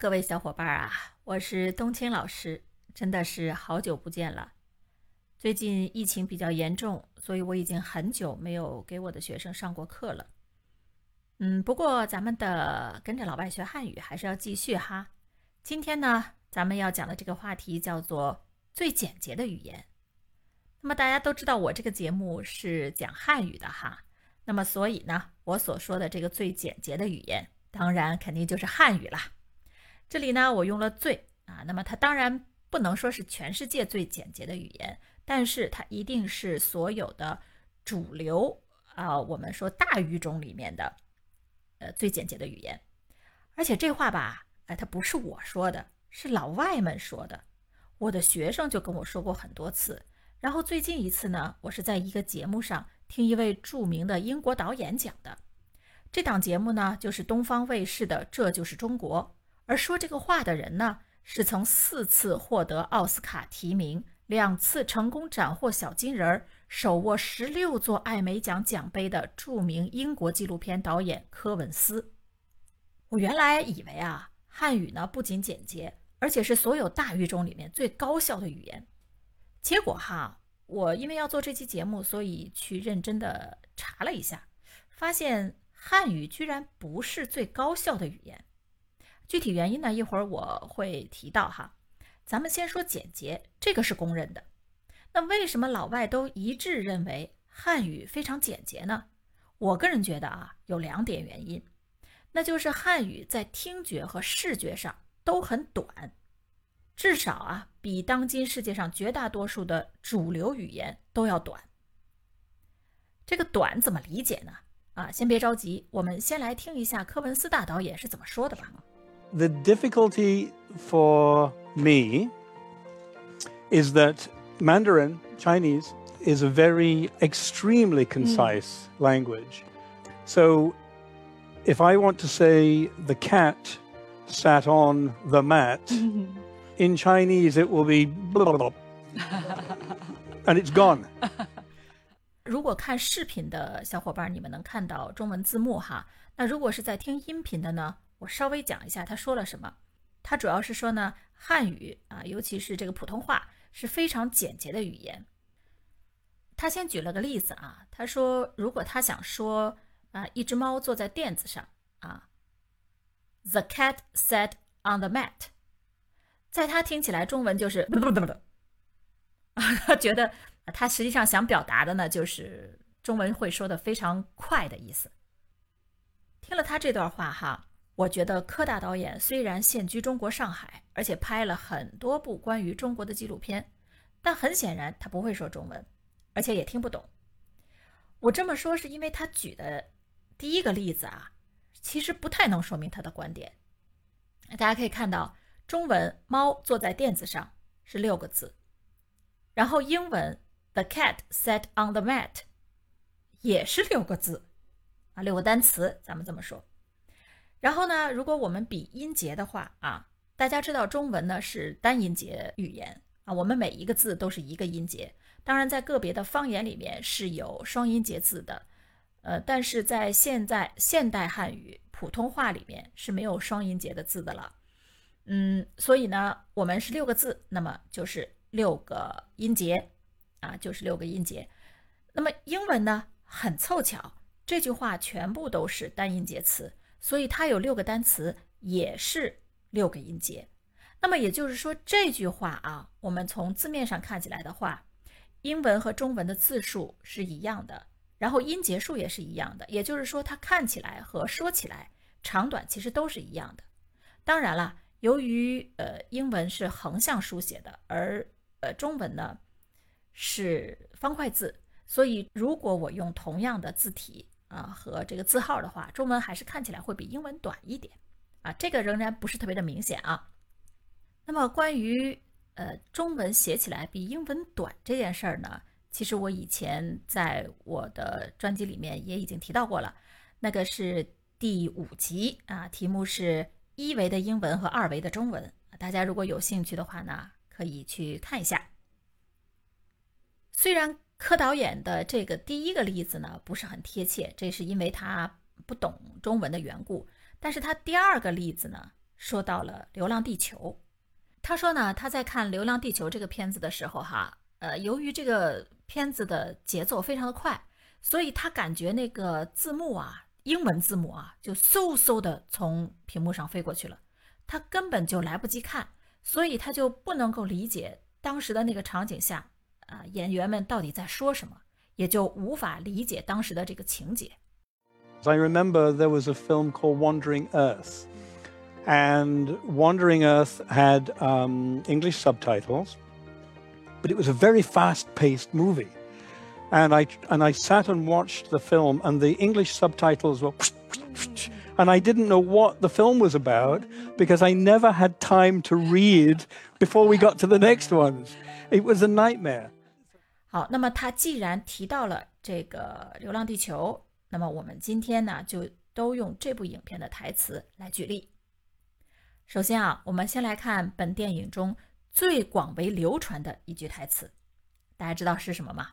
各位小伙伴啊，我是冬青老师，真的是好久不见了。最近疫情比较严重，所以我已经很久没有给我的学生上过课了。嗯，不过咱们的跟着老外学汉语还是要继续哈。今天呢，咱们要讲的这个话题叫做最简洁的语言。那么大家都知道我这个节目是讲汉语的哈，那么所以呢，我所说的这个最简洁的语言，当然肯定就是汉语啦。这里呢，我用了“最”啊，那么它当然不能说是全世界最简洁的语言。但是它一定是所有的主流啊，我们说大语种里面的，呃，最简洁的语言。而且这话吧，哎，它不是我说的，是老外们说的。我的学生就跟我说过很多次。然后最近一次呢，我是在一个节目上听一位著名的英国导演讲的。这档节目呢，就是东方卫视的《这就是中国》。而说这个话的人呢，是曾四次获得奥斯卡提名。两次成功斩获小金人儿，手握十六座艾美奖奖杯的著名英国纪录片导演科文斯。我原来以为啊，汉语呢不仅简洁，而且是所有大语种里面最高效的语言。结果哈，我因为要做这期节目，所以去认真的查了一下，发现汉语居然不是最高效的语言。具体原因呢，一会儿我会提到哈。咱们先说简洁，这个是公认的。那为什么老外都一致认为汉语非常简洁呢？我个人觉得啊，有两点原因，那就是汉语在听觉和视觉上都很短，至少啊，比当今世界上绝大多数的主流语言都要短。这个短怎么理解呢？啊，先别着急，我们先来听一下科文斯大导演是怎么说的吧。The difficulty for me is that Mandarin, Chinese, is a very extremely concise mm. language. So if I want to say the cat sat on the mat, in Chinese it will be blah, blah, blah, and it's gone. 如果看视频的小伙伴，你们能看到中文字幕哈。那如果是在听音频的呢？ 我稍微讲一下他说了什么。他主要是说呢，汉语啊，尤其是这个普通话是非常简洁的语言。他先举了个例子啊，他说如果他想说啊，一只猫坐在垫子上啊，The cat sat on the mat，在他听起来中文就是，啊，他觉得他实际上想表达的呢，就是中文会说的非常快的意思。听了他这段话哈。我觉得柯大导演虽然现居中国上海，而且拍了很多部关于中国的纪录片，但很显然他不会说中文，而且也听不懂。我这么说是因为他举的第一个例子啊，其实不太能说明他的观点。大家可以看到，中文“猫坐在垫子上”是六个字，然后英文 “the cat sat on the mat” 也是六个字，啊，六个单词，咱们这么说。然后呢，如果我们比音节的话啊，大家知道中文呢是单音节语言啊，我们每一个字都是一个音节。当然，在个别的方言里面是有双音节字的，呃，但是在现在现代汉语普通话里面是没有双音节的字的了。嗯，所以呢，我们是六个字，那么就是六个音节啊，就是六个音节。那么英文呢，很凑巧，这句话全部都是单音节词。所以它有六个单词，也是六个音节。那么也就是说，这句话啊，我们从字面上看起来的话，英文和中文的字数是一样的，然后音节数也是一样的。也就是说，它看起来和说起来长短其实都是一样的。当然了，由于呃英文是横向书写的，而呃中文呢是方块字，所以如果我用同样的字体。啊，和这个字号的话，中文还是看起来会比英文短一点啊，这个仍然不是特别的明显啊。那么关于呃中文写起来比英文短这件事儿呢，其实我以前在我的专辑里面也已经提到过了，那个是第五集啊，题目是一维的英文和二维的中文，大家如果有兴趣的话呢，可以去看一下。虽然。柯导演的这个第一个例子呢，不是很贴切，这是因为他不懂中文的缘故。但是他第二个例子呢，说到了《流浪地球》。他说呢，他在看《流浪地球》这个片子的时候，哈，呃，由于这个片子的节奏非常的快，所以他感觉那个字幕啊，英文字幕啊，就嗖嗖的从屏幕上飞过去了，他根本就来不及看，所以他就不能够理解当时的那个场景下，啊，演员们到底在说什么，也就无法理解当时的这个情节。I remember there was a film called Wandering Earth. And Wandering Earth had um, English subtitles, but it was a very fast paced movie. And I, and I sat and watched the film, and the English subtitles were. And I didn't know what the film was about because I never had time to read before we got to the next ones. It was a nightmare. 好，那么他既然提到了这个《流浪地球》，那么我们今天呢，就都用这部影片的台词来举例。首先啊，我们先来看本电影中最广为流传的一句台词，大家知道是什么吗？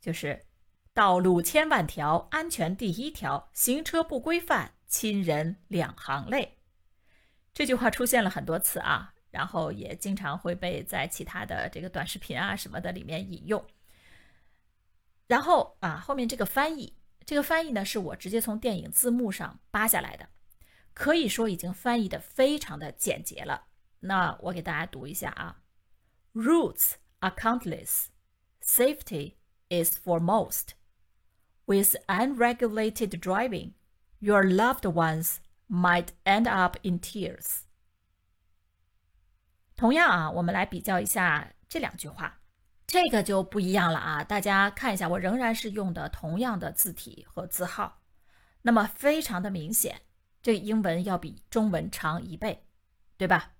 就是“道路千万条，安全第一条，行车不规范，亲人两行泪。”这句话出现了很多次啊，然后也经常会被在其他的这个短视频啊什么的里面引用。然后啊，后面这个翻译，这个翻译呢是我直接从电影字幕上扒下来的。可以说已经翻译的非常的简洁了。那我给大家读一下啊：Routes are countless, safety is foremost. With unregulated driving, your loved ones might end up in tears. 同样啊，我们来比较一下这两句话，这个就不一样了啊。大家看一下，我仍然是用的同样的字体和字号，那么非常的明显。这英文要比中文长一倍，对吧？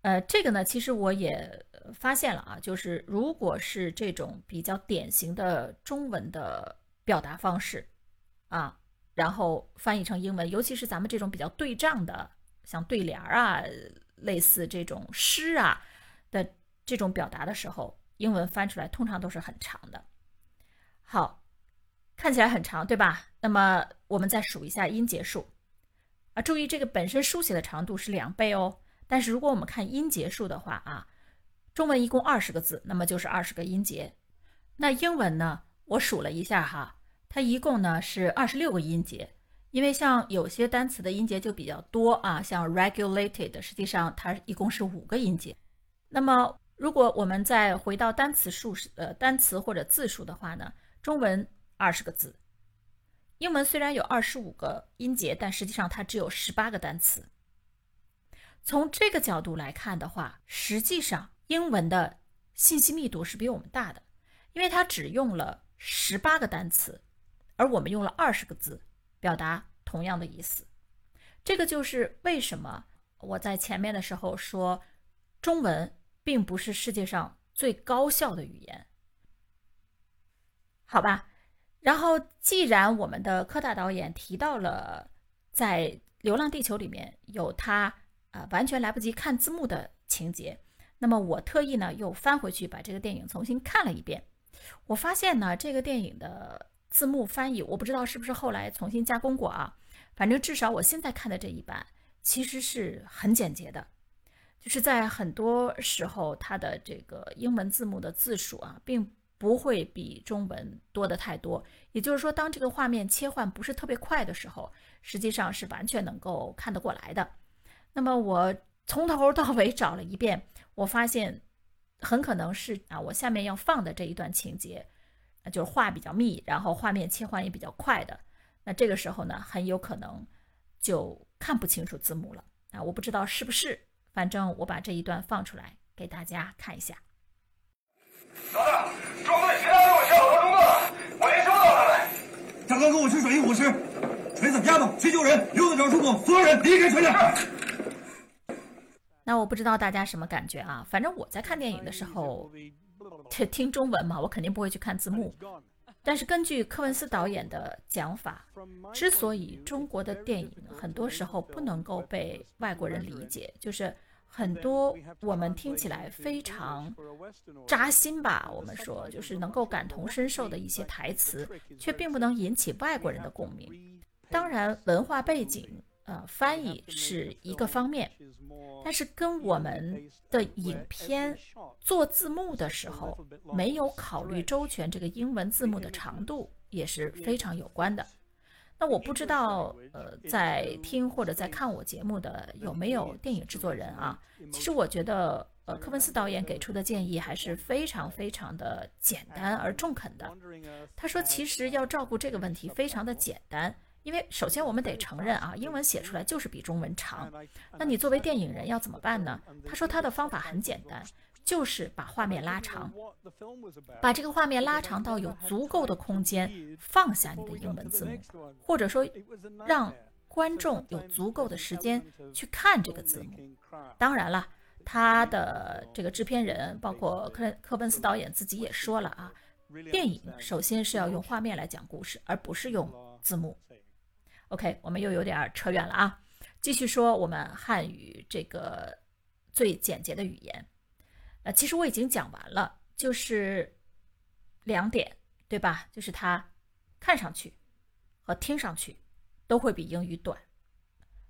呃，这个呢，其实我也发现了啊，就是如果是这种比较典型的中文的表达方式啊，然后翻译成英文，尤其是咱们这种比较对仗的，像对联儿啊，类似这种诗啊的这种表达的时候，英文翻出来通常都是很长的。好。看起来很长，对吧？那么我们再数一下音节数啊，注意这个本身书写的长度是两倍哦。但是如果我们看音节数的话啊，中文一共二十个字，那么就是二十个音节。那英文呢？我数了一下哈，它一共呢是二十六个音节。因为像有些单词的音节就比较多啊，像 regulated，实际上它一共是五个音节。那么如果我们再回到单词数呃单词或者字数的话呢，中文。二十个字，英文虽然有二十五个音节，但实际上它只有十八个单词。从这个角度来看的话，实际上英文的信息密度是比我们大的，因为它只用了十八个单词，而我们用了二十个字表达同样的意思。这个就是为什么我在前面的时候说，中文并不是世界上最高效的语言，好吧？然后，既然我们的柯大导演提到了在《流浪地球》里面有他呃完全来不及看字幕的情节，那么我特意呢又翻回去把这个电影重新看了一遍。我发现呢，这个电影的字幕翻译，我不知道是不是后来重新加工过啊。反正至少我现在看的这一版其实是很简洁的，就是在很多时候它的这个英文字幕的字数啊，并。不会比中文多的太多，也就是说，当这个画面切换不是特别快的时候，实际上是完全能够看得过来的。那么我从头到尾找了一遍，我发现很可能是啊，我下面要放的这一段情节，就是话比较密，然后画面切换也比较快的。那这个时候呢，很有可能就看不清楚字幕了啊！我不知道是不是，反正我把这一段放出来给大家看一下。老大，中队其他给我下好多中了，我连收到他们。大哥，跟我去水域捕食，锤子、丫头去救人，刘队长出动，所有人离开船上。那我不知道大家什么感觉啊？反正我在看电影的时候，听听中文嘛，我肯定不会去看字幕。但是根据科文斯导演的讲法，之所以中国的电影很多时候不能够被外国人理解，就是。很多我们听起来非常扎心吧，我们说就是能够感同身受的一些台词，却并不能引起外国人的共鸣。当然，文化背景呃翻译是一个方面，但是跟我们的影片做字幕的时候没有考虑周全这个英文字幕的长度也是非常有关的。那我不知道，呃，在听或者在看我节目的有没有电影制作人啊？其实我觉得，呃，科文斯导演给出的建议还是非常非常的简单而中肯的。他说，其实要照顾这个问题非常的简单，因为首先我们得承认啊，英文写出来就是比中文长。那你作为电影人要怎么办呢？他说他的方法很简单。就是把画面拉长，把这个画面拉长到有足够的空间放下你的英文字幕，或者说让观众有足够的时间去看这个字幕。当然了，他的这个制片人，包括科科本斯导演自己也说了啊，电影首先是要用画面来讲故事，而不是用字幕。OK，我们又有点扯远了啊，继续说我们汉语这个最简洁的语言。呃，其实我已经讲完了，就是两点，对吧？就是它看上去和听上去都会比英语短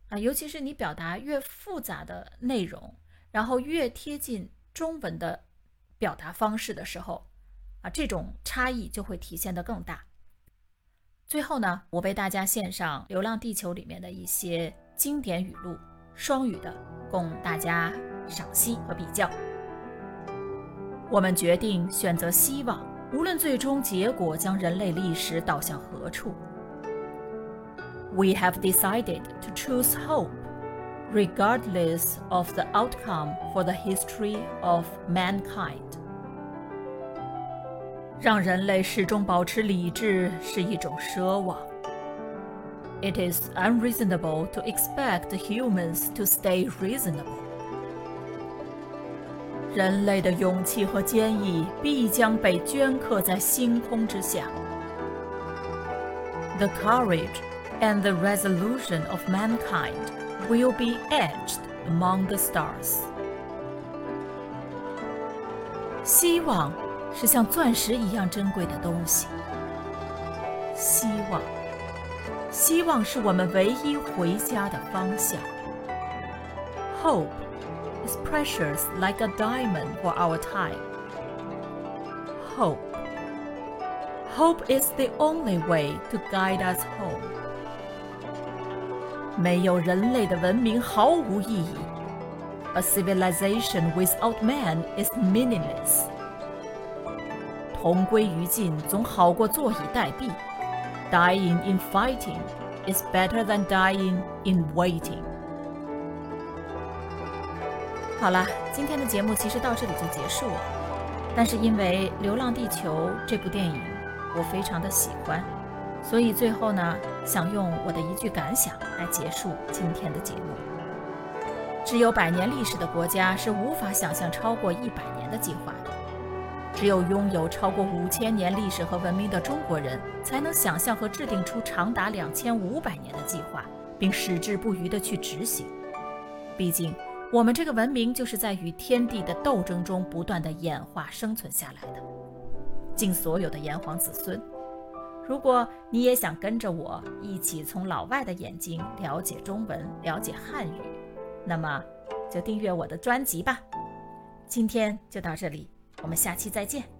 啊，尤其是你表达越复杂的内容，然后越贴近中文的表达方式的时候啊，这种差异就会体现得更大。最后呢，我为大家献上《流浪地球》里面的一些经典语录，双语的，供大家赏析和比较。我们决定选择希望，无论最终结果将人类历史导向何处。We have decided to choose hope, regardless of the outcome for the history of mankind. 让人类始终保持理智是一种奢望。It is unreasonable to expect humans to stay reasonable. 人类的勇气和坚毅必将被镌刻在星空之下。The courage and the resolution of mankind will be etched among the stars。希望是像钻石一样珍贵的东西。希望，希望是我们唯一回家的方向。Hope。is precious like a diamond for our time. Hope. Hope is the only way to guide us home. 没有人类的文明毫无意义。A civilization without man is meaningless. 同归于尽总好过坐以待毙。Dying in fighting is better than dying in waiting. 好了，今天的节目其实到这里就结束了。但是因为《流浪地球》这部电影我非常的喜欢，所以最后呢，想用我的一句感想来结束今天的节目。只有百年历史的国家是无法想象超过一百年的计划的。只有拥有超过五千年历史和文明的中国人，才能想象和制定出长达两千五百年的计划，并矢志不渝地去执行。毕竟。我们这个文明就是在与天地的斗争中不断的演化生存下来的。敬所有的炎黄子孙，如果你也想跟着我一起从老外的眼睛了解中文、了解汉语，那么就订阅我的专辑吧。今天就到这里，我们下期再见。